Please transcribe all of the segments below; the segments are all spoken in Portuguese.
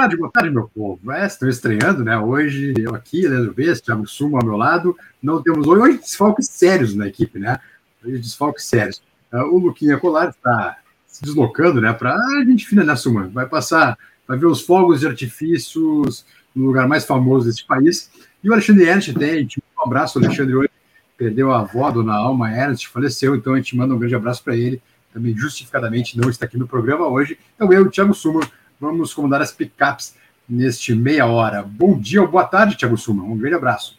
Tarde, boa tarde, meu povo. É, estão estreando, né? Hoje eu aqui, Leandro Bess, Thiago Sumo ao meu lado. Não temos hoje, desfalques sérios na equipe, né? Hoje desfalques sérios. Uh, o Luquinha Colar está se deslocando, né? Para a gente finalizar, né, Suma? Vai passar, vai ver os fogos de artifícios no lugar mais famoso desse país. E o Alexandre Ernst tem, um abraço, Alexandre, hoje perdeu a avó, dona Alma Ernst, faleceu, então a gente manda um grande abraço para ele. Também justificadamente não está aqui no programa hoje. Então eu, Thiago Suma, vamos comandar as picapes neste meia hora. Bom dia ou boa tarde, Thiago Suma. Um grande abraço.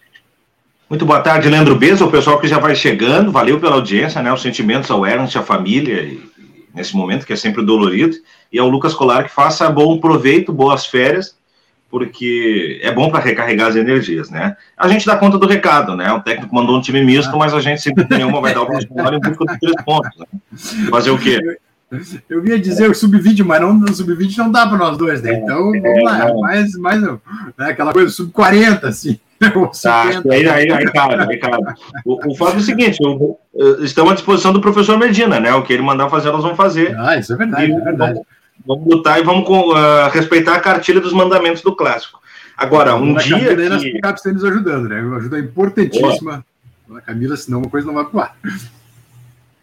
Muito boa tarde, Leandro Beza, o pessoal que já vai chegando. Valeu pela audiência, né? Os sentimentos ao Ernst, à família, nesse momento que é sempre dolorido. E ao Lucas Colar que faça bom proveito, boas férias, porque é bom para recarregar as energias, né? A gente dá conta do recado, né? O técnico mandou um time misto, mas a gente sempre tem uma vai dar o Bolsonaro em busca dos três pontos. Né? Fazer o quê? Eu ia dizer o sub-20, mas não, o sub-20 não dá para nós dois, né? Então, vamos lá, é, mais, mais né? aquela coisa sub-40, assim. Tá, aí, aí, aí, cara, aí, cara. O, o fato é o seguinte: eu, eu, estamos à disposição do professor Medina, né? O que ele mandar fazer, nós vamos fazer. Ah, isso é verdade, e, é verdade. Vamos, vamos lutar e vamos uh, respeitar a cartilha dos mandamentos do clássico. Agora, um dia. Camila que... Nas nos ajudando, né? Uma ajuda importantíssima. Boa. Camila, senão uma coisa não vai pro ar.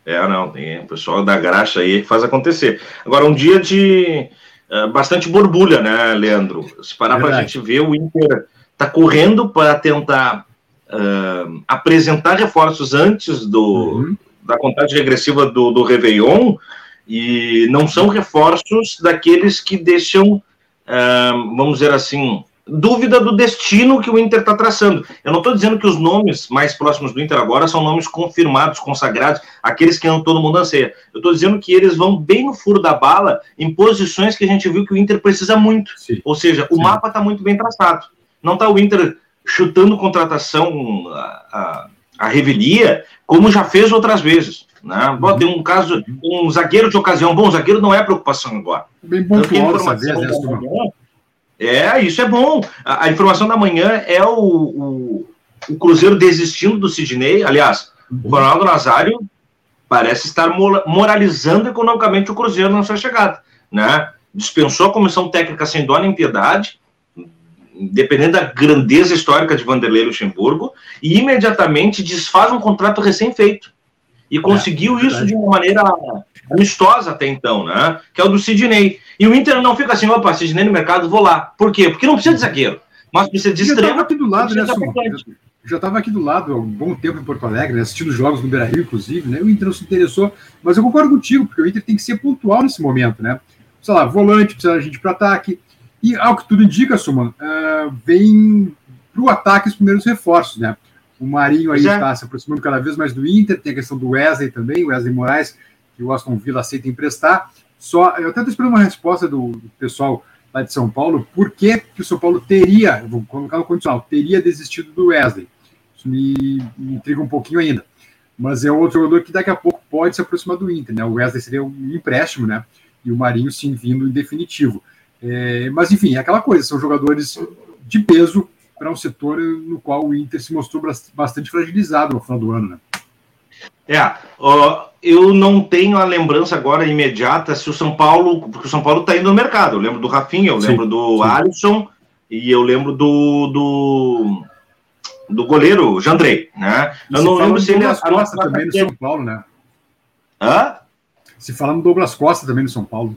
É, não, tem o pessoal da graxa aí que faz acontecer. Agora, um dia de uh, bastante borbulha, né, Leandro? Se parar para a gente ver, o Inter está correndo para tentar uh, apresentar reforços antes do, uhum. da contagem regressiva do, do Réveillon, e não são reforços daqueles que deixam, uh, vamos dizer assim, dúvida do destino que o Inter está traçando. Eu não estou dizendo que os nomes mais próximos do Inter agora são nomes confirmados, consagrados, aqueles que não todo mundo anseia. Eu estou dizendo que eles vão bem no furo da bala, em posições que a gente viu que o Inter precisa muito. Sim. Ou seja, o Sim. mapa está muito bem traçado. Não está o Inter chutando contratação a, a, a, revelia, como já fez outras vezes. Né? Uhum. Tem um caso, um zagueiro de ocasião. Bom, o zagueiro não é preocupação agora. Bem né, é, isso é bom. A, a informação da manhã é o, o, o, Cruzeiro desistindo do Sidney. Aliás, o Ronaldo Nazário parece estar moralizando economicamente o Cruzeiro na sua chegada. Né? Dispensou a comissão técnica sem dó nem piedade, dependendo da grandeza histórica de Vanderlei Luxemburgo, e imediatamente desfaz um contrato recém-feito. E conseguiu é, isso de uma maneira amistosa até então, né? Que é o do Sidney. E o Inter não fica assim, opa, Sidney no mercado, vou lá. Por quê? Porque não precisa de zagueiro, mas precisa de extremo. Já estava aqui do lado, né, Já estava aqui do lado há um bom tempo em Porto Alegre, né, assistindo jogos no Beira-Rio, inclusive, né? O Inter não se interessou, mas eu concordo contigo, porque o Inter tem que ser pontual nesse momento, né? Sei lá, volante, precisa de gente para ataque. E ao que tudo indica, Suman, uh, vem para o ataque os primeiros reforços, né? O Marinho aí está se aproximando cada vez mais do Inter, tem a questão do Wesley também, o Wesley Moraes, que o Aston Villa aceita emprestar. Só, eu até estou esperando uma resposta do, do, pessoal lá de São Paulo, por que, que o São Paulo teria, vou colocar no condicional, teria desistido do Wesley. Isso me, me intriga um pouquinho ainda. Mas é outro jogador que daqui a pouco pode se aproximar do Inter, né? O Wesley seria um empréstimo, né? E o Marinho sim vindo em definitivo. É, mas enfim, é aquela coisa, são jogadores de peso para um setor no qual o Inter se mostrou bastante fragilizado no final do ano, né? É, uh, eu não tenho a lembrança agora imediata se o São Paulo, porque o São Paulo está indo no mercado. Eu lembro do Rafinha, eu sim, lembro do sim. Alisson e eu lembro do, do, do goleiro Jandrei, né? eu não lembro se ele Douglas Costa também no São Paulo, né? Hã? Se falando Douglas Costa também no São Paulo.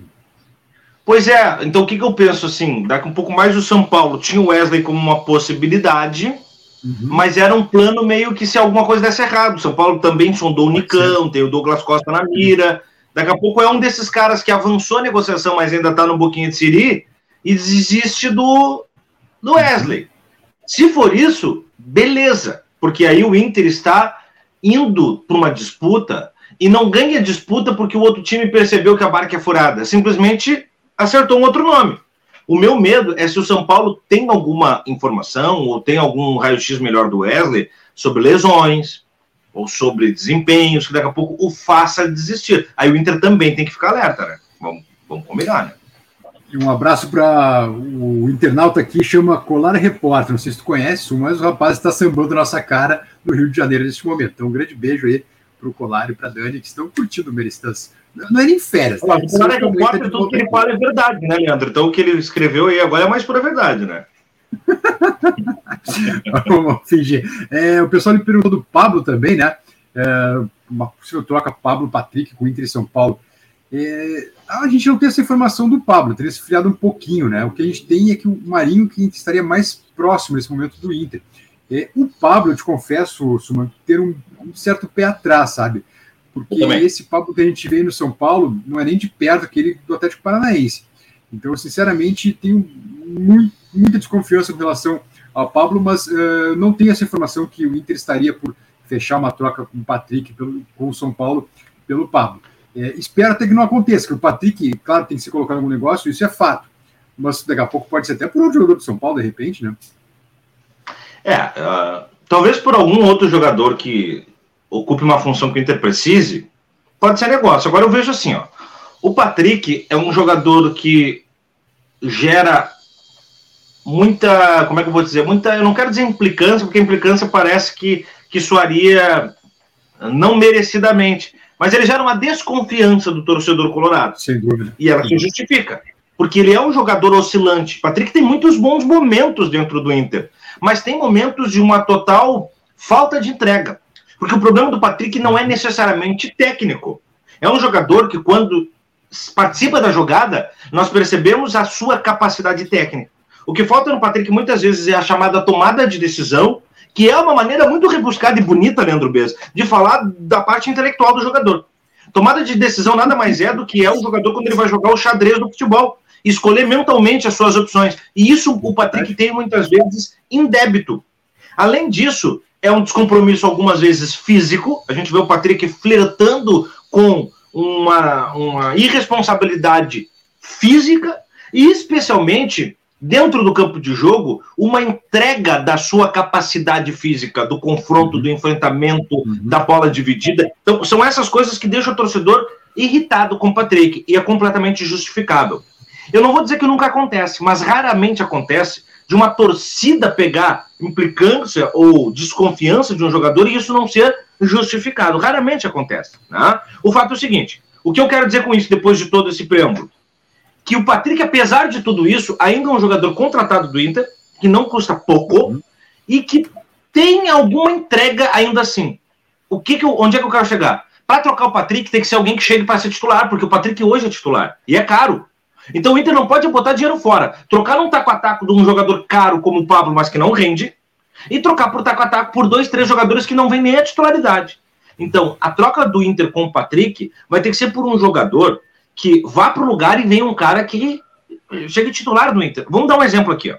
Pois é, então o que, que eu penso assim? Daqui um pouco mais o São Paulo tinha o Wesley como uma possibilidade Uhum. Mas era um plano meio que se alguma coisa desse errado. São Paulo também sondou o Nicão, tem o Douglas Costa na mira. Daqui a pouco é um desses caras que avançou a negociação, mas ainda está no boquinha de Siri, e desiste do, do Wesley. Se for isso, beleza, porque aí o Inter está indo para uma disputa e não ganha disputa porque o outro time percebeu que a barca é furada, simplesmente acertou um outro nome. O meu medo é se o São Paulo tem alguma informação ou tem algum raio-x melhor do Wesley sobre lesões ou sobre desempenhos que daqui a pouco o faça desistir. Aí o Inter também tem que ficar alerta, né? Vamos, vamos combinar, né? Um abraço para o internauta aqui, chama Colar Repórter. Não sei se tu conhece, mas o rapaz está sambando nossa cara no Rio de Janeiro neste momento. Então, um grande beijo aí o Colar e para Dani, que estão curtindo o Meristas. Não é nem férias. Né? O é que tá tudo que ele fala é verdade, né, Leandro? Então o que ele escreveu aí agora é mais pura verdade, né? Vamos fingir. É, o pessoal me perguntou do Pablo também, né? É, uma possível troca Pablo Patrick com o Inter e São Paulo. É, a gente não tem essa informação do Pablo, teria se friado um pouquinho, né? O que a gente tem é que o Marinho que estaria mais próximo nesse momento do Inter. É, o Pablo, eu te confesso, Suman, ter um, um, certo pé atrás, sabe? Porque esse Pablo que a gente vê no São Paulo não é nem de perto aquele do Atlético Paranaense. Então, sinceramente, tenho muito, muita desconfiança com relação ao Pablo, mas uh, não tenho essa informação que o Inter estaria por fechar uma troca com o Patrick pelo, com o São Paulo pelo Pablo. É, espero até que não aconteça, que o Patrick, claro, tem que ser colocado em algum negócio, isso é fato. Mas daqui a pouco pode ser até por outro jogador do São Paulo, de repente, né? É, uh, talvez por algum outro jogador que ocupe uma função que o Inter precise, pode ser negócio. Agora eu vejo assim, ó. O Patrick é um jogador que gera muita, como é que eu vou dizer, muita, eu não quero dizer implicância, porque implicância parece que, que soaria não merecidamente, mas ele gera uma desconfiança do torcedor colorado. Sem dúvida. E ela se justifica, porque ele é um jogador oscilante. Patrick tem muitos bons momentos dentro do Inter, mas tem momentos de uma total falta de entrega. Porque o problema do Patrick não é necessariamente técnico. É um jogador que, quando participa da jogada, nós percebemos a sua capacidade técnica. O que falta no Patrick muitas vezes é a chamada tomada de decisão, que é uma maneira muito rebuscada e bonita, Leandro Bez, de falar da parte intelectual do jogador. Tomada de decisão nada mais é do que é o jogador quando ele vai jogar o xadrez do futebol, escolher mentalmente as suas opções. E isso o Patrick tem muitas vezes em débito. Além disso, é um descompromisso algumas vezes físico. A gente vê o Patrick flertando com uma, uma irresponsabilidade física e, especialmente, dentro do campo de jogo, uma entrega da sua capacidade física, do confronto, do enfrentamento, uhum. da bola dividida. Então, são essas coisas que deixam o torcedor irritado com o Patrick e é completamente justificável. Eu não vou dizer que nunca acontece, mas raramente acontece de uma torcida pegar implicância ou desconfiança de um jogador e isso não ser justificado. Raramente acontece. Né? O fato é o seguinte: o que eu quero dizer com isso, depois de todo esse preâmbulo? Que o Patrick, apesar de tudo isso, ainda é um jogador contratado do Inter, que não custa pouco uhum. e que tem alguma entrega ainda assim. O que, que eu, onde é que eu quero chegar? Para trocar o Patrick, tem que ser alguém que chegue para ser titular, porque o Patrick hoje é titular. E é caro. Então o Inter não pode botar dinheiro fora. Trocar um taco a taco de um jogador caro como o Pablo, mas que não rende, e trocar por taco a taco por dois, três jogadores que não vêm nem a titularidade. Então, a troca do Inter com o Patrick vai ter que ser por um jogador que vá para o lugar e venha um cara que chegue titular do Inter. Vamos dar um exemplo aqui. Ó.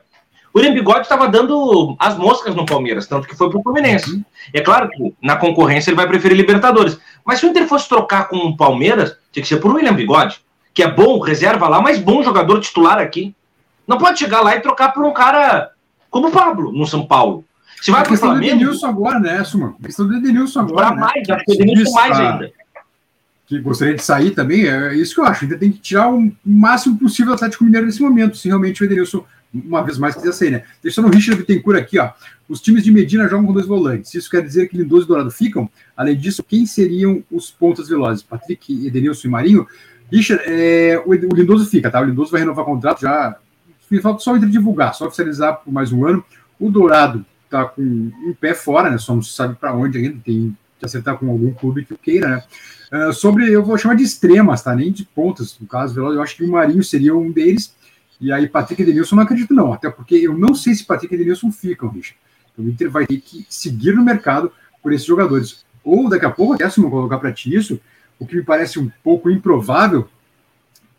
O William Bigode estava dando as moscas no Palmeiras, tanto que foi para o Fluminense. Uhum. É claro que na concorrência ele vai preferir Libertadores. Mas se o Inter fosse trocar com o Palmeiras, tinha que ser por William Bigode, que é bom, reserva lá, mas bom jogador titular aqui. Não pode chegar lá e trocar por um cara como o Pablo, no São Paulo. Se vai para o Flamengo. do Edenilson agora, né, Suma? A questão do Edenilson agora. Para né? mais, acho que o Edenilson mais ainda. Que gostaria de sair também, é isso que eu acho. Ainda tem que tirar o máximo possível do Atlético Mineiro nesse momento, se realmente o Edenilson, uma vez mais, quiser sair, né? Deixando o Richard Bittencourt aqui, ó. Os times de Medina jogam com dois volantes. Isso quer dizer que Lindoso e Dourado ficam? Além disso, quem seriam os pontas velozes? Patrick, Edenilson e Marinho? Richard, é, o Lindoso fica, tá? O Lindoso vai renovar o contrato já. Falta só entre divulgar, só oficializar por mais um ano. O Dourado está com um pé fora, né? Só não sabe para onde ainda, tem que acertar com algum clube que queira, né? Uh, sobre, eu vou chamar de extremas, tá? Nem de pontas, no caso, eu acho que o Marinho seria um deles, e aí Patrick e Denilson não acredito não, até porque eu não sei se Patrick e Denilson ficam, Richard. Então, o Inter vai ter que seguir no mercado por esses jogadores. Ou daqui a pouco, até se não colocar para ti isso, o que me parece um pouco improvável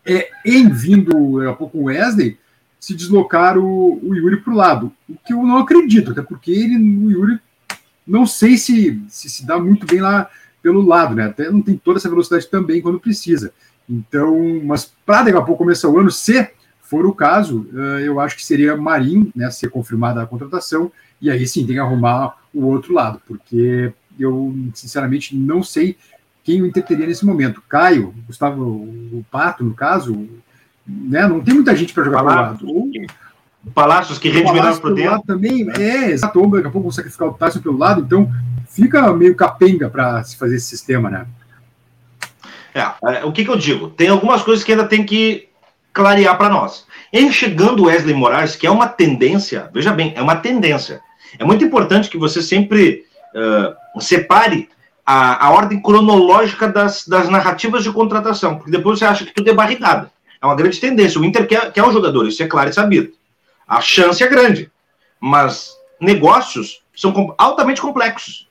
é, em vindo daqui a pouco o Wesley, se deslocar o, o Yuri para o lado. O que eu não acredito, até porque ele, o Yuri, não sei se, se se dá muito bem lá pelo lado, né? Até não tem toda essa velocidade também quando precisa. Então, mas para daqui a pouco começar o ano, se for o caso, eh, eu acho que seria Marinho, né? Ser confirmada a contratação, e aí sim tem que arrumar o outro lado, porque eu sinceramente não sei quem o Inter teria nesse momento. Caio, Gustavo, o Pato, no caso, né? Não tem muita gente para jogar Palácios, pelo lado. Palácios que rende melhor por dentro. também, é, exato. Daqui a pouco vão sacrificar o Tyson pelo lado, então fica meio capenga para se fazer esse sistema, né? É, é, o que, que eu digo? Tem algumas coisas que ainda tem que clarear para nós. Em chegando o Wesley Moraes, que é uma tendência, veja bem, é uma tendência. É muito importante que você sempre uh, separe a, a ordem cronológica das, das narrativas de contratação, porque depois você acha que tudo é barrigada. É uma grande tendência. O Inter quer, quer um jogador, isso é claro e sabido. A chance é grande, mas negócios são altamente complexos.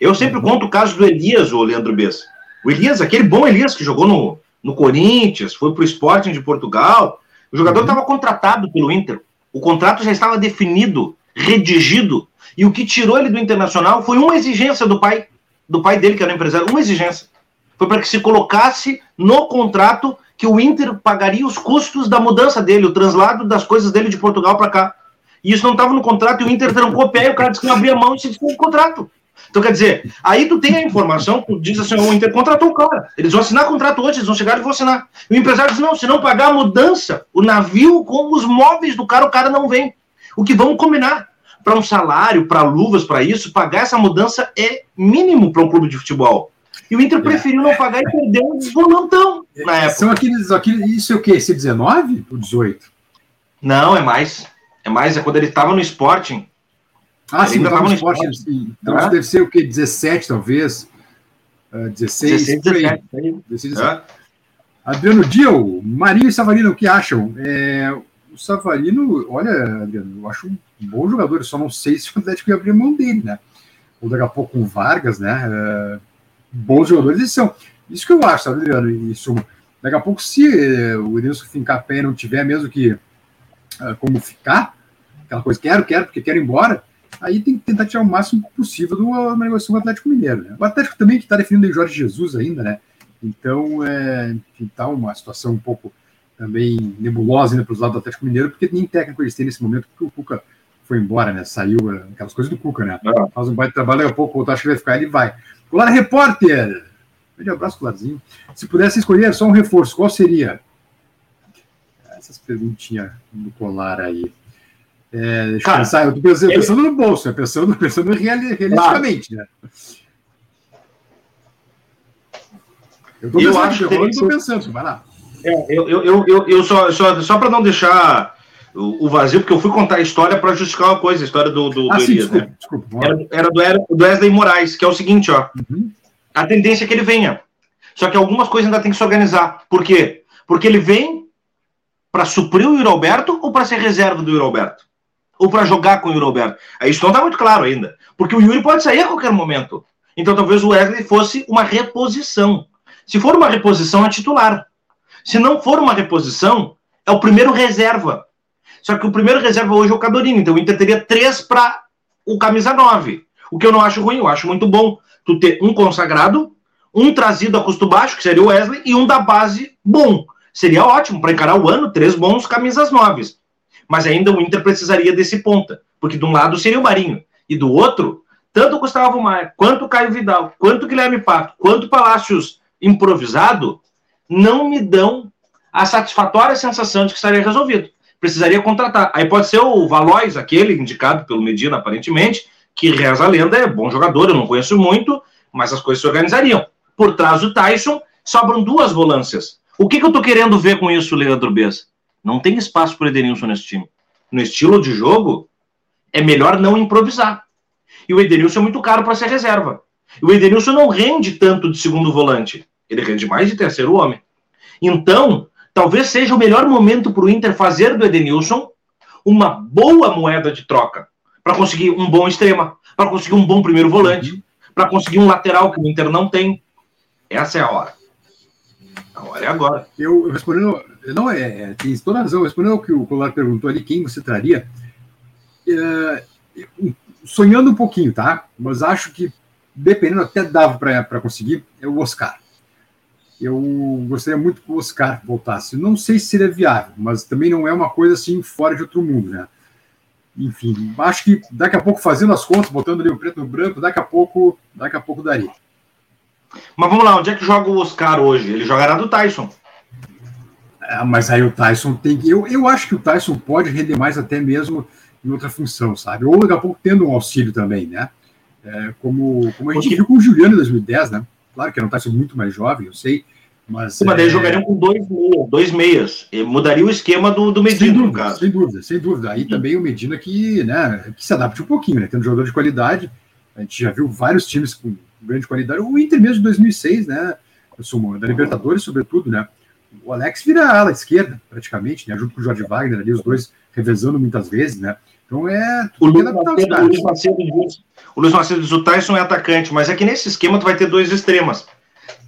Eu sempre conto o caso do Elias, o Leandro Bessa. O Elias, aquele bom Elias que jogou no, no Corinthians, foi para o Sporting de Portugal. O jogador estava uhum. contratado pelo Inter. O contrato já estava definido, redigido. E o que tirou ele do Internacional foi uma exigência do pai, do pai dele, que era um empresário, uma exigência. Foi para que se colocasse no contrato que o Inter pagaria os custos da mudança dele, o translado das coisas dele de Portugal para cá. E isso não estava no contrato, e o Inter trancou o pé, e o cara disse que não abria mão e se desfez o contrato. Então, quer dizer, aí tu tem a informação, tu diz assim, o Inter contratou o cara. Eles vão assinar contrato hoje, eles vão chegar e vão assinar. E o empresário diz, não, se não pagar a mudança, o navio com os móveis do cara, o cara não vem. O que vamos combinar? Para um salário, para luvas, para isso, pagar essa mudança é mínimo para um clube de futebol. E o Inter preferiu não pagar e perdeu um volantão na época. São aqueles, aqueles, isso é o quê? Esse 19 ou 18? Não, é mais. É mais, é quando ele estava no Sporting. Ah, ele sim, estava no Sporting. Sporting. Então é? deve ser o quê? 17, talvez? Uh, 16, 16, 17. 16, 17. Adriano Dio, Marinho e Savarino, o que acham? É, o Savarino, olha, Adriano, eu acho um bom jogador, só não sei se o Atlético ia abrir mão dele, né? Ou daqui a pouco o Vargas, né? É, bons jogadores eles são. Isso que eu acho, sabe, Adriano? Isso, daqui a pouco, se eh, o Edenilson fincar pé não tiver mesmo que uh, como ficar, aquela coisa, quero, quero, porque quero ir embora, aí tem que tentar tirar o máximo possível do uma negociação com o Atlético Mineiro. Né? O Atlético também que está definindo o Jorge Jesus ainda, né? Então, é, está uma situação um pouco também nebulosa ainda para os lados do Atlético Mineiro, porque nem técnico eles têm nesse momento, porque o Cuca foi embora, né? Saiu eh, aquelas coisas do Cuca, né? Ah. Faz um baita trabalho, daqui a pouco o acho que vai ficar, ele vai. Colar Repórter. Grande abraço, Colarzinho. Se pudesse escolher só um reforço, qual seria? Essas perguntinhas do Colar aí. É, deixa Cara, eu pensar, eu tô pensando, ele... pensando no bolso, né? pensando, pensando realisticamente, claro. né? Eu tô pensando, eu acho que eu tô pensando, vai lá. É, eu, eu, eu, eu, só, só, só para não deixar o, vazio, porque eu fui contar a história para justificar uma coisa, a história do, do, ah, do sim, Elias, desculpa, né? desculpa, era, era, do, era do Wesley Moraes, que é o seguinte, ó. Uhum. A tendência é que ele venha. Só que algumas coisas ainda tem que se organizar. Por quê? Porque ele vem para suprir o Yuri Alberto ou para ser reserva do Yuri Alberto? Ou para jogar com o Yuri Alberto? Aí isso não está muito claro ainda. Porque o Yuri pode sair a qualquer momento. Então talvez o Wesley fosse uma reposição. Se for uma reposição, é titular. Se não for uma reposição, é o primeiro reserva. Só que o primeiro reserva hoje é o Cadorini. Então o Inter teria três para o camisa 9. O que eu não acho ruim, eu acho muito bom tu ter um consagrado, um trazido a custo baixo, que seria o Wesley, e um da base bom. Seria ótimo para encarar o ano, três bons camisas noves. Mas ainda o Inter precisaria desse ponta, porque de um lado seria o Marinho, e do outro, tanto o Gustavo Maia, quanto o Caio Vidal, quanto o Guilherme Pato, quanto o Palácios improvisado, não me dão a satisfatória sensação de que estaria resolvido precisaria contratar. Aí pode ser o Valois, aquele indicado pelo Medina, aparentemente, que reza a lenda, é bom jogador, eu não conheço muito, mas as coisas se organizariam. Por trás do Tyson, sobram duas volâncias. O que, que eu tô querendo ver com isso, Leandro Bessa? Não tem espaço para o Edenilson nesse time. No estilo de jogo, é melhor não improvisar. E o Edenilson é muito caro para ser reserva. E o Edenilson não rende tanto de segundo volante. Ele rende mais de terceiro homem. Então, talvez seja o melhor momento para o Inter fazer do Edenilson uma boa moeda de troca para conseguir um bom extrema, para conseguir um bom primeiro volante, uhum. para conseguir um lateral que o Inter não tem. Essa é a hora. A hora é agora. Eu respondendo, não é, é tem toda razão, respondendo ao que o Colar perguntou ali, quem você traria, é, sonhando um pouquinho, tá? Mas acho que dependendo até dava para conseguir, é o Oscar eu gostaria muito que o Oscar voltasse. Não sei se seria viável, mas também não é uma coisa assim fora de outro mundo, né? Enfim, acho que daqui a pouco fazendo as contas, botando ali o preto no branco, daqui a pouco, daqui a pouco daria. Mas vamos lá, onde é que joga o Oscar hoje? Ele jogará do Tyson. É, mas aí o Tyson tem que. Eu, eu acho que o Tyson pode render mais até mesmo em outra função, sabe? Ou daqui a pouco tendo um auxílio também, né? É, como, como a gente Porque... viu com o Juliano em 2010, né? Claro que era um Tyson muito mais jovem, eu sei, mas, mas daí é... jogariam com dois meias, dois meias. E mudaria o esquema do, do Medina, sem dúvida, no caso. Sem dúvida, sem dúvida. Aí Sim. também o Medina que, né, que se adapte um pouquinho, né? Tendo um jogador de qualidade. A gente já viu vários times com grande qualidade. O Inter mesmo de 2006, né? Eu da Libertadores, sobretudo, né? O Alex vira ala esquerda, praticamente, né? Junto com o Jorge Wagner ali, os dois revezando muitas vezes, né? Então é. O Luiz, Macedo, o Luiz Macedo diz, o Luiz Macedo diz: o Tyson é atacante, mas é que nesse esquema tu vai ter dois extremas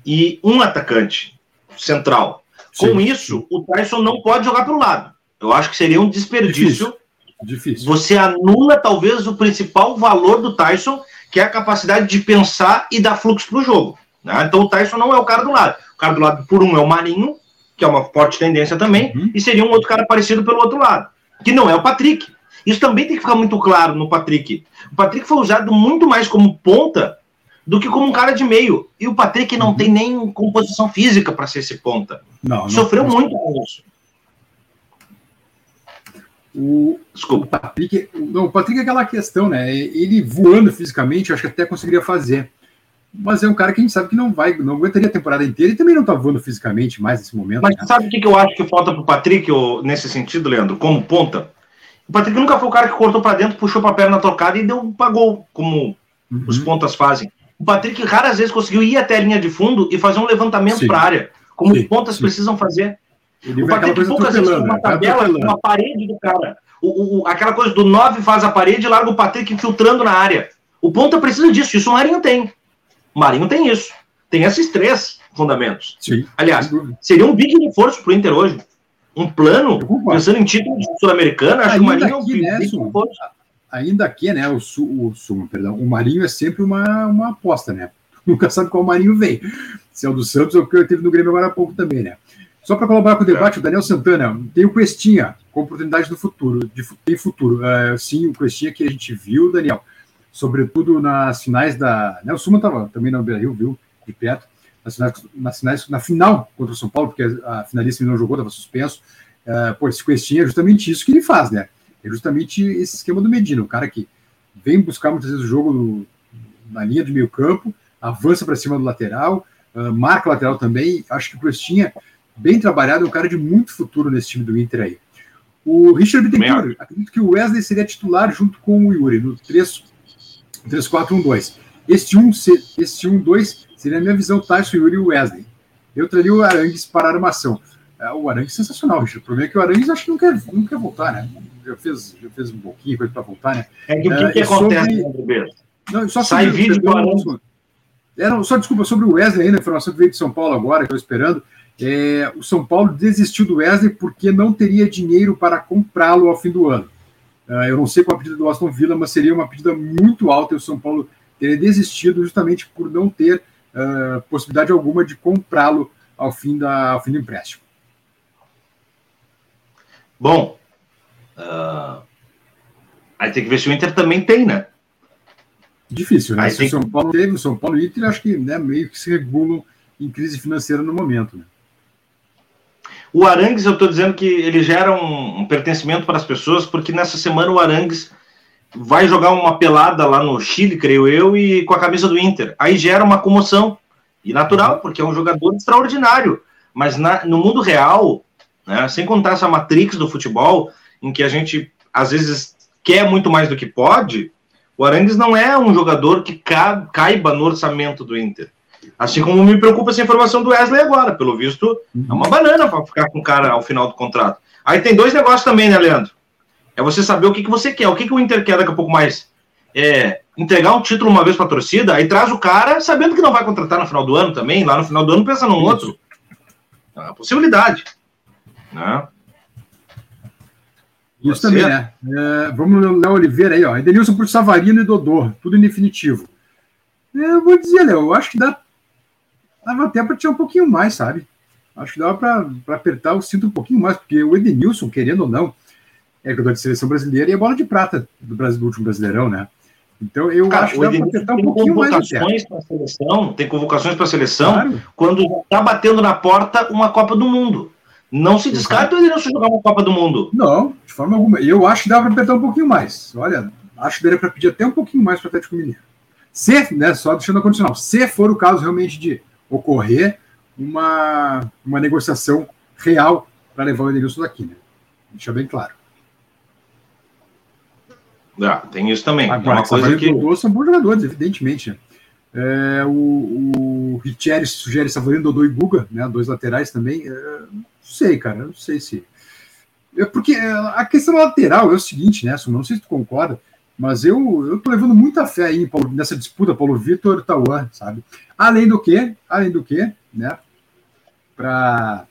e um atacante central. Sim, Com isso, o Tyson não pode jogar para o lado. Eu acho que seria um desperdício. Difícil. Difícil. Você anula talvez o principal valor do Tyson, que é a capacidade de pensar e dar fluxo para o jogo. Né? Então o Tyson não é o cara do lado. O cara do lado, por um, é o Marinho, que é uma forte tendência também, uhum. e seria um outro cara parecido pelo outro lado, que não é o Patrick. Isso também tem que ficar muito claro no Patrick. O Patrick foi usado muito mais como ponta do que como um cara de meio. E o Patrick não uhum. tem nem composição física para ser esse ponta. Não, Sofreu não. muito com isso. O, Desculpa. O Patrick, não, o Patrick é aquela questão, né? Ele voando fisicamente, acho que até conseguiria fazer. Mas é um cara que a gente sabe que não vai, não aguentaria a temporada inteira e também não tá voando fisicamente mais nesse momento. Mas né? sabe o que, eu acho que falta pro Patrick nesse sentido, Leandro, como ponta? O Patrick nunca foi o cara que cortou para dentro, puxou para a perna tocada e deu pagou, como uhum. os pontas fazem. O Patrick raras vezes conseguiu ir até a linha de fundo e fazer um levantamento para a área, como sim, os pontas sim. precisam fazer. Ele o Patrick poucas vezes uma né? tabela, uma parede do cara. O, o, aquela coisa do 9 faz a parede e larga o Patrick infiltrando na área. O ponta precisa disso, isso o Marinho tem. O Marinho tem isso. Tem esses três fundamentos. Sim, Aliás, seria um big reforço para o Inter hoje. Um plano, pensando em título sul-americano, acho que o Marinho é um big reforço ainda que, né, o, Sul, o, Sul, perdão, o Marinho é sempre uma, uma aposta, né? Nunca sabe qual Marinho vem. Se é o do Santos ou o que eu teve no Grêmio agora há pouco também, né? Só para colaborar com o debate, é. o Daniel Santana tem o Questinha, com oportunidade do futuro, de, tem futuro. Uh, sim, o Questinha que a gente viu, Daniel, sobretudo nas finais da. Né, o Suma estava também na Beira Rio, viu, de perto, nas finais, nas finais, na final contra o São Paulo, porque a finalista não jogou, estava suspenso. Uh, pô, esse Questinha é justamente isso que ele faz, né? É justamente esse esquema do Medina, o cara que vem buscar muitas vezes o jogo no, na linha de meio campo, avança para cima do lateral, uh, marca o lateral também. Acho que o Crestinha, bem trabalhado, é um cara de muito futuro nesse time do Inter aí. O Richard Bittencourt, acredito que o Wesley seria titular junto com o Yuri no 3-4-1-2. Este 1, este 1-2 seria a minha visão, Tyson, Yuri e Wesley. Eu traria o Arangues para a armação. É, o Arangues é sensacional, Richard. O problema é que o Arangues acho que não quer, não quer voltar, né? Já fez, já fez um pouquinho coisa para voltar, né? É que o que, é, que acontece, sobre... não, só Sai sobre, vídeo do Arangues. Era, só desculpa, sobre o Wesley ainda, a informação que veio de São Paulo agora, que eu estou esperando. É, o São Paulo desistiu do Wesley porque não teria dinheiro para comprá-lo ao fim do ano. Uh, eu não sei qual a pedida do Aston Villa, mas seria uma pedida muito alta e o São Paulo teria desistido justamente por não ter uh, possibilidade alguma de comprá-lo ao fim, da, ao fim do empréstimo. Bom, uh, aí tem que ver se o Inter também tem, né? Difícil, né? Se o São Paulo teve, o São Paulo e o Inter, acho que né, meio que se regulam em crise financeira no momento, né? O Arangues, eu estou dizendo que ele gera um, um, pertencimento para as pessoas, porque nessa semana o Arangues vai jogar uma pelada lá no Chile, creio eu, e com a camisa do Inter. Aí gera uma comoção. E natural, uhum. porque é um jogador extraordinário. Mas na, no mundo real, né? Sem contar essa matrix do futebol, em que a gente às vezes quer muito mais do que pode, o Arangues não é um jogador que ca caiba no orçamento do Inter. Assim como me preocupa essa informação do Wesley agora, pelo visto, é uma banana para ficar com o cara ao final do contrato. Aí tem dois negócios também, né, Leandro? É você saber o que, que você quer. O que, que o Inter quer daqui a pouco mais? É entregar um título uma vez para a torcida, aí traz o cara sabendo que não vai contratar no final do ano também. Lá no final do ano pensa num outro. É uma possibilidade. Né? Isso também, né? É, vamos no Léo Oliveira aí, ó. Edenilson por Savarino e Dodô, tudo em definitivo. Eu vou dizer, Léo, eu acho que dá. Dava até para tirar um pouquinho mais, sabe? Acho que dava para apertar o cinto um pouquinho mais, porque o Edenilson, querendo ou não, é jogador de seleção brasileira e é bola de prata do, Brasil, do último Brasileirão, né? Então eu Cara, acho que dá para apertar um pouquinho mais. Para seleção, tem convocações para a seleção claro. quando está batendo na porta uma Copa do Mundo. Não se descarta o Edenilson jogar uma Copa do Mundo. Não, de forma alguma. Eu acho que dá para apertar um pouquinho mais. Olha, acho que daria para pedir até um pouquinho mais para o Atlético Mineiro. Se, né, só deixando a condicional, se for o caso realmente de ocorrer uma, uma negociação real para levar o Edenilson daqui, né? Deixa bem claro. Ah, tem isso também. Agora, uma coisa que... Dodô são bons jogadores, evidentemente. Né? É, o, o Richeri sugere Savarino, Dodô e Guga, né? Dois laterais também. É, não sei, cara, não sei se. É porque é, a questão lateral é o seguinte, né? Não sei se tu concorda, mas eu, eu tô levando muita fé aí nessa disputa Paulo Vitor Tauan, sabe? Além do que, além do que, né? Para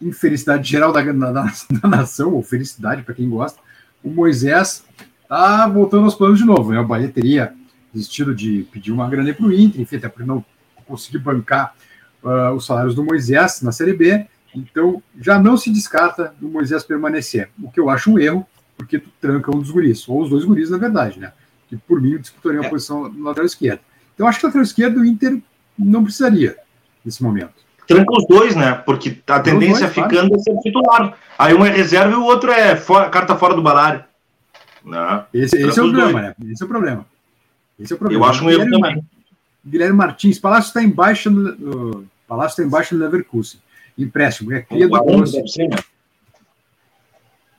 infelicidade geral da, da, da nação, ou felicidade para quem gosta, o Moisés tá voltando aos planos de novo. Né? O Bahia teria desistido de pedir uma grana para o Inter, enfim, até por não conseguir bancar uh, os salários do Moisés na Série B. Então, já não se descarta do Moisés permanecer, o que eu acho um erro, porque tu tranca um dos guris, ou os dois guris, na verdade, né? Que por mim disputariam a é. posição no lateral esquerdo. Então, acho que o lateral esquerdo o Inter não precisaria nesse momento. Tranca os dois, né? Porque a tendência dois, ficando é ser titular. Aí um é reserva e o outro é fora, carta fora do balário. Né? Esse, esse é o problema, né? Esse é o problema. Esse é o problema. Eu acho um erro também. Guilherme Martins, Palácio está embaixo no, Palácio está embaixo no Leverkusen. Empréstimo, é cria do Doce.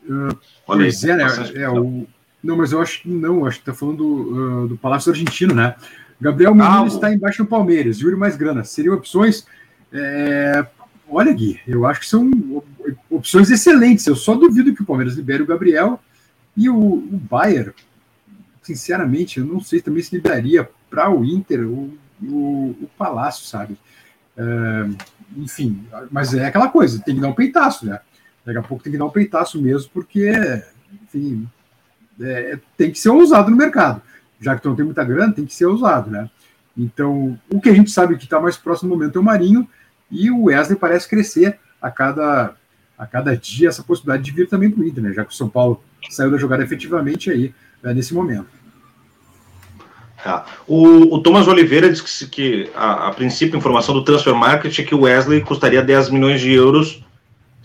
Uh, pois é, né? É, o, não, mas eu acho que não, acho que está falando do, uh, do Palácio Argentino, né? Gabriel Menino ah, está embaixo no Palmeiras, Júlio mais grana. Seriam opções. É, olha, Gui, eu acho que são opções excelentes. Eu só duvido que o Palmeiras libere o Gabriel e o, o Bayern, sinceramente, eu não sei também se liberaria para o Inter o, o, o Palácio, sabe? É, enfim, mas é aquela coisa, tem que dar um peitaço, né? Daqui a pouco tem que dar um peitaço mesmo, porque, enfim, é, tem que ser usado no mercado. Já que tu não tem muita grana, tem que ser usado, né? Então, o que a gente sabe que está mais próximo no momento é o Marinho, e o Wesley parece crescer a cada, a cada dia essa possibilidade de vir também para o Inter, né? Já que o São Paulo saiu da jogada efetivamente aí é, nesse momento. Tá. O, o, Thomas Oliveira disse que, que a, a, princípio, informação do Transfer Market é que o Wesley custaria 10 milhões de euros,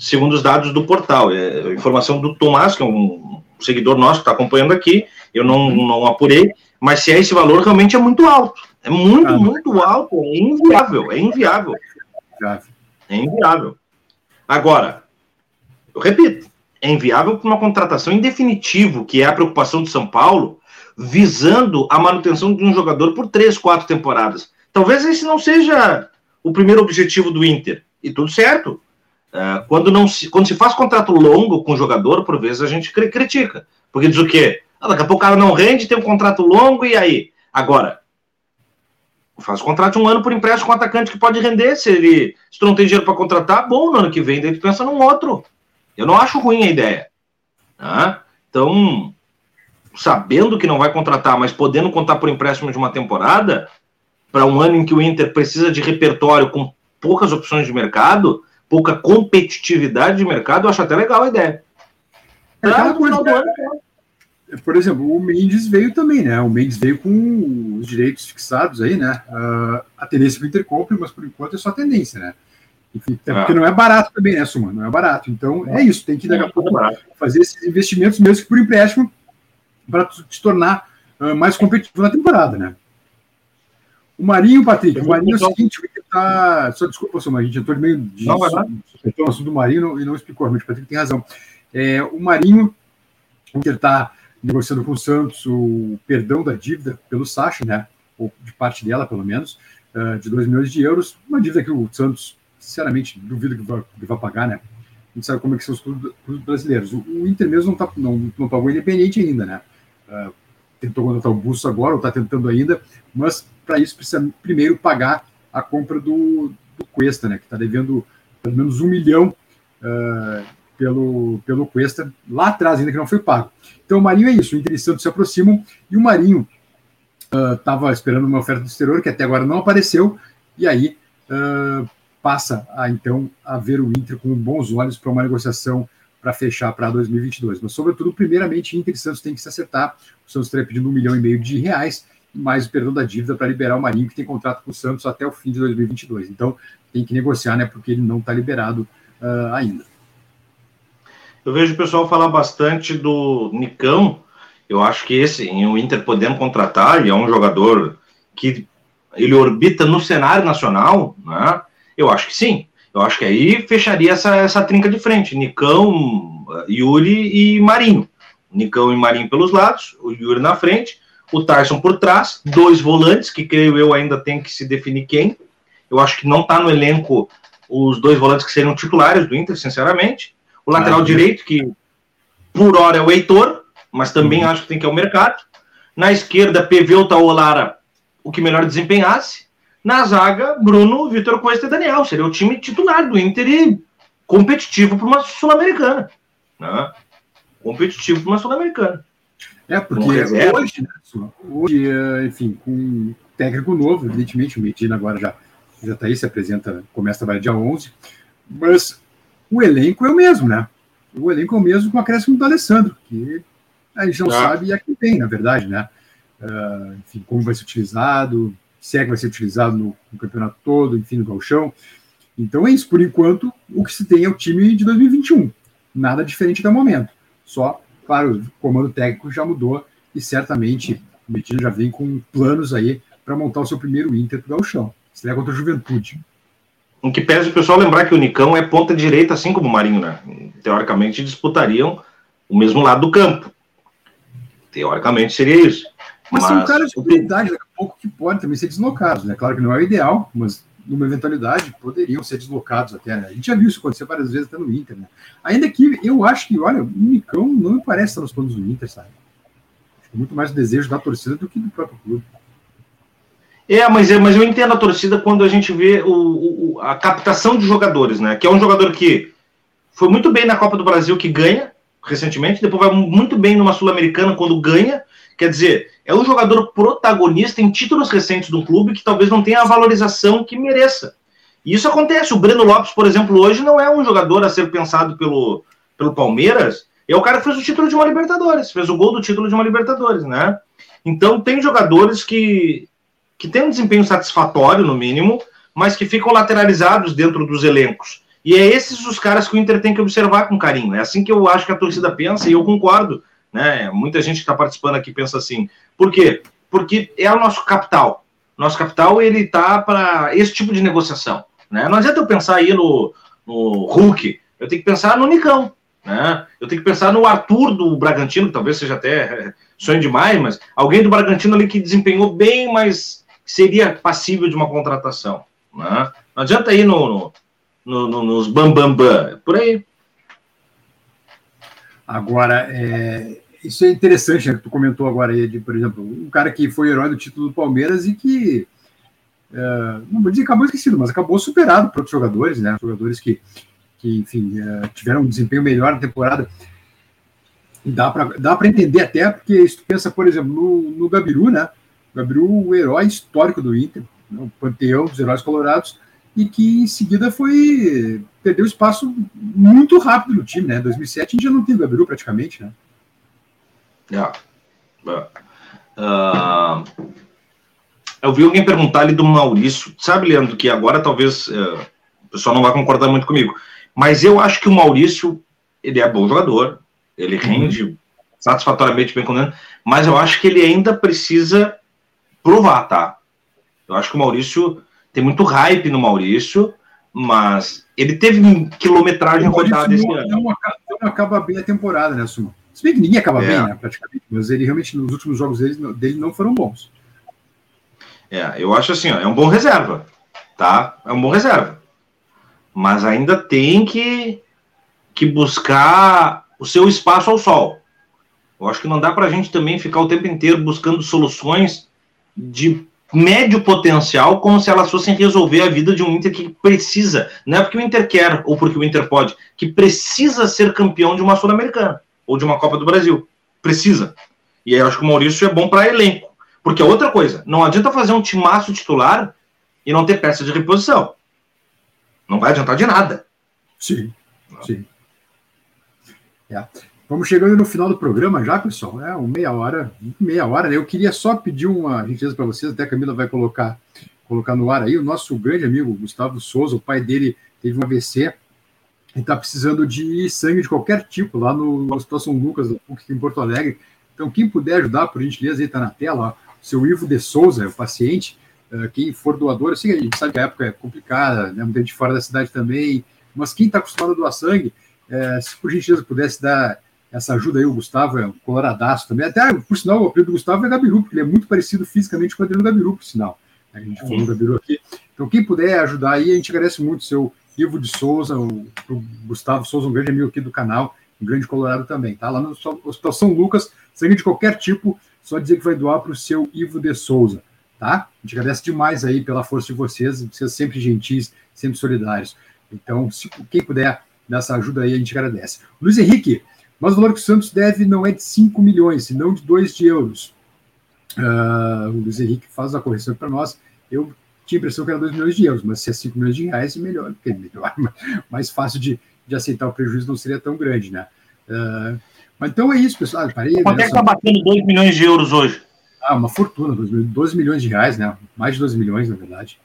segundo os dados do portal. É, informação do Tomás, que é um seguidor nosso que está acompanhando aqui, eu não, não apurei, mas se é esse valor, realmente é muito alto. É muito, ah, muito alto, é inviável, é inviável. É inviável. Agora, eu repito, é inviável para uma contratação em definitivo, que é a preocupação de São Paulo, visando a manutenção de um jogador por três, quatro temporadas. Talvez esse não seja o primeiro objetivo do Inter. E tudo certo. Uh, quando, não se, quando se faz contrato longo com o jogador, por vezes a gente critica. Porque diz o quê? Ah, daqui a pouco o cara não rende, tem um contrato longo, e aí? Agora, faz contrato um ano por empréstimo com um atacante que pode render. Se ele se tu não tem dinheiro para contratar, bom, no ano que vem, daí tu pensa num outro. Eu não acho ruim a ideia. Tá? Então, sabendo que não vai contratar, mas podendo contar por empréstimo de uma temporada, para um ano em que o Inter precisa de repertório com poucas opções de mercado, pouca competitividade de mercado, eu acho até legal a idea. É aquela coisa, né? por exemplo, o Mendes veio também, né? O Mendes veio com os direitos fixados aí, né? Uh, a tendência para o Inter compre, mas por enquanto é só tendência, né? Enfim, é porque não é barato também, né, Suma? Não é barato. Então é isso, tem que daqui a pouco fazer esses investimentos, mesmo que por empréstimo, para te tornar uh, mais competitivo na temporada, né? O Marinho, Patrick, o Marinho é o seguinte, o Inter tá. Só desculpa, gente entrou meio de não, o assunto do Marinho e não explicou, realmente, o Patrick tem razão. É, o Marinho, o Inter está negociando com o Santos o perdão da dívida pelo Sacha, né? Ou de parte dela, pelo menos, uh, de 2 milhões de euros, uma dívida que o Santos sinceramente, duvido que vai, que vai pagar, né? A gente sabe como é que são os clubes, brasileiros. O, Inter mesmo não, tá, não, não pagou independente ainda, né? Uh, tentou contratar o Busso agora, ou está tentando ainda, mas para isso precisa primeiro pagar a compra do, do Cuesta, né? Que está devendo pelo menos um milhão uh, pelo, pelo Cuesta lá atrás, ainda que não foi pago. Então o Marinho é isso, o Inter e Santos se aproximam e o Marinho estava uh, esperando uma oferta do exterior que até agora não apareceu, e aí uh, passa a então a ver o Inter com bons olhos para uma negociação para fechar para 2022. Mas, sobretudo, primeiramente, Inter e Santos tem que se acertar. O Santos estaria pedindo um milhão e meio de reais, mais o perdão da dívida para liberar o Marinho, que tem contrato com o Santos até o fim de 2022. Então, tem que negociar, né? Porque ele não está liberado uh, ainda. Eu vejo o pessoal falar bastante do Nicão Eu acho que esse, o Inter podendo contratar, e é um jogador que ele orbita no cenário nacional, né? Eu acho que sim. Eu acho que aí fecharia essa, essa trinca de frente: Nicão, Yuri e Marinho. Nicão e Marinho pelos lados, o Yuri na frente, o Tyson por trás, dois volantes, que creio eu ainda tem que se definir quem. Eu acho que não está no elenco os dois volantes que seriam titulares do Inter, sinceramente. O lateral ah, direito, que por hora é o Heitor, mas também uhum. acho que tem que ir ao mercado. Na esquerda, PV ou Taolara, o que melhor desempenhasse. Na zaga, Bruno, Vitor Costa e Daniel. Seria o time titular do Inter e competitivo para uma Sul-Americana. Né? Competitivo para uma Sul-Americana. É, porque hoje, né, hoje, é, enfim, com um técnico novo, evidentemente, o Medina agora já já está aí, se apresenta, começa a trabalhar dia 11, mas o elenco é o mesmo, né? O elenco é o mesmo com o acréscimo do Alessandro, que a gente não ah. sabe a quem tem, na verdade, né? Uh, enfim, como vai ser utilizado, se é que vai ser utilizado no, no campeonato todo, enfim, no galchão. Então é isso, por enquanto, o que se tem é o time de 2021. Nada diferente até o momento. Só, claro, o comando técnico já mudou e certamente o Betinho já vem com planos aí para montar o seu primeiro Inter do galchão. Seria contra a Juventude. Em que pese o pessoal lembrar que o Nicão é ponta direita, assim como o Marinho, né? Teoricamente disputariam o mesmo lado do campo. Teoricamente seria isso. Mas, mas são caras de qualidade, daqui a pouco que podem também ser deslocados, né? Claro que não é o ideal, mas numa eventualidade poderiam ser deslocados até, né? A gente já viu isso acontecer várias vezes até no Inter, né? Ainda que eu acho que, olha, o Nicão não me parece estar nos planos do Inter, sabe? É muito mais desejo da torcida do que do próprio clube. É, mas, é, mas eu entendo a torcida quando a gente vê o, o, a captação de jogadores, né? Que é um jogador que foi muito bem na Copa do Brasil, que ganha recentemente, depois vai muito bem numa Sul-Americana quando ganha. Quer dizer, é um jogador protagonista em títulos recentes do clube que talvez não tenha a valorização que mereça. E isso acontece. O Breno Lopes, por exemplo, hoje não é um jogador a ser pensado pelo, pelo Palmeiras. É o cara que fez o título de uma Libertadores, fez o gol do título de uma Libertadores, né? Então tem jogadores que que têm um desempenho satisfatório, no mínimo, mas que ficam lateralizados dentro dos elencos. E é esses os caras que o Inter tem que observar com carinho. É assim que eu acho que a torcida pensa, e eu concordo. Né? Muita gente que está participando aqui pensa assim. Por quê? Porque é o nosso capital. Nosso capital ele está para esse tipo de negociação. Né? Não adianta eu pensar aí no, no Hulk, eu tenho que pensar no Nicão. Né? Eu tenho que pensar no Arthur do Bragantino, que talvez seja até sonho demais, mas alguém do Bragantino ali que desempenhou bem, mas seria passível de uma contratação. Né? Não adianta ir no, no, no, nos bambambam, bam, bam, é por aí. Agora, é, isso é interessante, né, que tu comentou agora aí, de, por exemplo, um cara que foi herói do título do Palmeiras e que, é, não vou dizer acabou esquecido, mas acabou superado por outros jogadores, né, jogadores que, que enfim, é, tiveram um desempenho melhor na temporada. Dá para dá entender até, porque se tu pensa, por exemplo, no, no Gabiru, né, Gabriel, o herói histórico do Inter, né, o panteão dos heróis colorados, e que em seguida foi perdeu espaço muito rápido no time, né? Em 2007 a gente já não tem o Gabriel praticamente, né? É. Uh, eu vi alguém perguntar ali do Maurício. Sabe, Leandro, que agora talvez uh, o pessoal não vai concordar muito comigo, mas eu acho que o Maurício ele é bom jogador, ele rende uhum. satisfatoriamente bem com o mas eu acho que ele ainda precisa provar, tá? Eu acho que o Maurício tem muito hype no Maurício, mas ele teve quilometragem rodada esse ano. Não acaba, não acaba bem a temporada, né, Suma? Se bem que ninguém acaba é. bem, né, praticamente, mas ele realmente, nos últimos jogos dele, dele não foram bons. É, eu acho assim, ó, é um bom reserva, tá? É um bom reserva. Mas ainda tem que, que buscar o seu espaço ao sol. Eu acho que não dá para a gente também ficar o tempo inteiro buscando soluções de médio potencial, como se elas fossem resolver a vida de um Inter que precisa, não é porque o Inter quer ou porque o Inter pode, que precisa ser campeão de uma Sul-Americana ou de uma Copa do Brasil. Precisa. E aí eu acho que o Maurício é bom para elenco. Porque é outra coisa, não adianta fazer um timaço titular e não ter peça de reposição. Não vai adiantar de nada. Sim, sim. É. Vamos chegando no final do programa já, pessoal. É uma meia hora, meia hora. Né? Eu queria só pedir uma gentileza para vocês, até a Camila vai colocar, colocar no ar aí. O nosso grande amigo Gustavo Souza, o pai dele teve um AVC e está precisando de sangue de qualquer tipo lá no Hospital São Lucas, em Porto Alegre. Então, quem puder ajudar, por gentileza, aí está na tela, ó, seu Ivo de Souza, o paciente, uh, quem for doador, que a gente sabe que a época é complicada, né, muita gente fora da cidade também, mas quem está acostumado a doar sangue, é, se por gentileza pudesse dar essa ajuda aí, o Gustavo é um coloradaço também. Até, por sinal, o apelido do Gustavo é Gabiru, porque ele é muito parecido fisicamente com o Adriano Gabiru, por sinal. A gente falou do Gabiru aqui. Então, quem puder ajudar aí, a gente agradece muito o seu Ivo de Souza, o, o, Gustavo Souza, um grande amigo aqui do canal, um grande colorado também, tá? Lá no Hospital São Lucas, sangue de qualquer tipo, só dizer que vai doar para o seu Ivo de Souza, tá? A gente agradece demais aí pela força de vocês, vocês sempre gentis, sempre solidários. Então, se quem puder dar essa ajuda aí, a gente agradece. Luiz Henrique, mas o valor que o Santos deve não é de 5 milhões, senão de 2 de euros. Uh, o Luiz Henrique faz a correção para nós. Eu tinha a impressão que era 2 milhões de euros, mas se é 5 milhões de reais, é melhor, porque é melhor, mais fácil de, de aceitar o prejuízo não seria tão grande, né? Uh, mas então é isso, pessoal. Parei, Quanto é que está batendo 2 milhões de euros hoje? Ah, uma fortuna, 12 milhões de reais, né? Mais de 12 milhões, na verdade.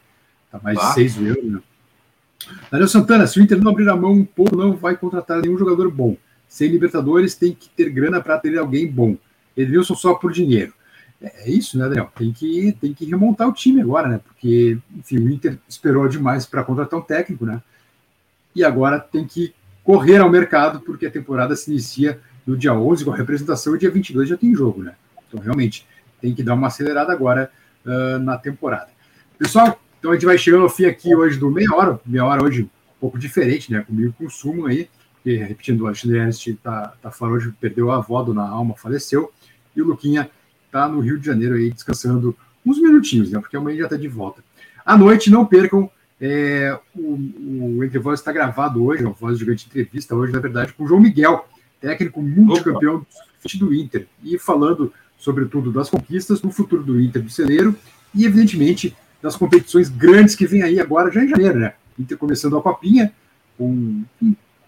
Está mais ah. de 6 euros, né? Daniel Santana, se o Inter não abrir a mão um pouco, não vai contratar nenhum jogador bom. Sem Libertadores, tem que ter grana para ter alguém bom. Edenilson só por dinheiro. É isso, né, Daniel? Tem que, tem que remontar o time agora, né? Porque, enfim, o Inter esperou demais para contratar um técnico, né? E agora tem que correr ao mercado, porque a temporada se inicia no dia 11 com a representação e dia 22 já tem jogo, né? Então, realmente, tem que dar uma acelerada agora uh, na temporada. Pessoal, então a gente vai chegando ao fim aqui hoje do meia hora, meia hora hoje um pouco diferente, né? Comigo com o Sumo aí, porque, repetindo, o Alexandre Ernst tá, tá fora hoje, perdeu a avó, Dona Alma faleceu, e o Luquinha tá no Rio de Janeiro aí descansando uns minutinhos, né? Porque amanhã já tá de volta. À noite, não percam. É, o, o Entre Voz está gravado hoje, a Voz Gigante Entrevista, hoje, na verdade, com o João Miguel, técnico multicampeão do Inter, e falando, sobretudo, das conquistas, do futuro do Inter do celeiro e, evidentemente, das competições grandes que vem aí agora, já em janeiro, né? Inter começando a Copinha, com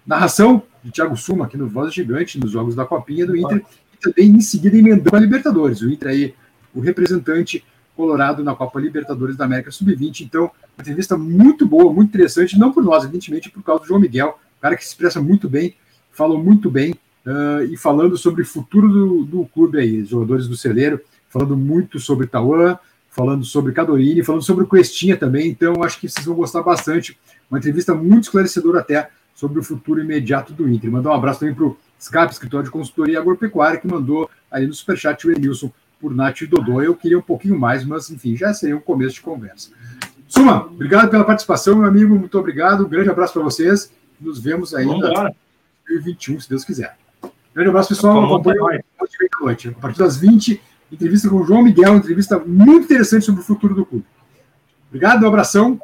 narração de Thiago Suma aqui no Voz Gigante, nos jogos da Copinha do Inter, também em seguida emendando a Libertadores. O Inter aí, o representante colorado na Copa Libertadores da América Sub-20. Então, uma entrevista muito boa, muito interessante, não por nós, evidentemente, por causa do João Miguel, cara que se expressa muito bem, falou muito bem, uh, e falando sobre o futuro do, do clube aí, jogadores do celeiro, falando muito sobre Tauan, falando sobre Cadorini, falando sobre o Questinha também. Então, acho que vocês vão gostar bastante. Uma entrevista muito esclarecedora até sobre o futuro imediato do Inter. Mandar um abraço também para o SCAP, escritório de consultoria agropecuária, que mandou ali no superchat o Emilson por Nath e Dodô. Eu queria um pouquinho mais, mas enfim, já seria um começo de conversa. Suma, obrigado pela participação, meu amigo. Muito obrigado. Um grande abraço para vocês. Nos vemos ainda em 2021, se Deus quiser. Grande abraço, pessoal. Acompanhe a noite. A partir das 20, entrevista com o João Miguel, entrevista muito interessante sobre o futuro do clube. Obrigado, um abração.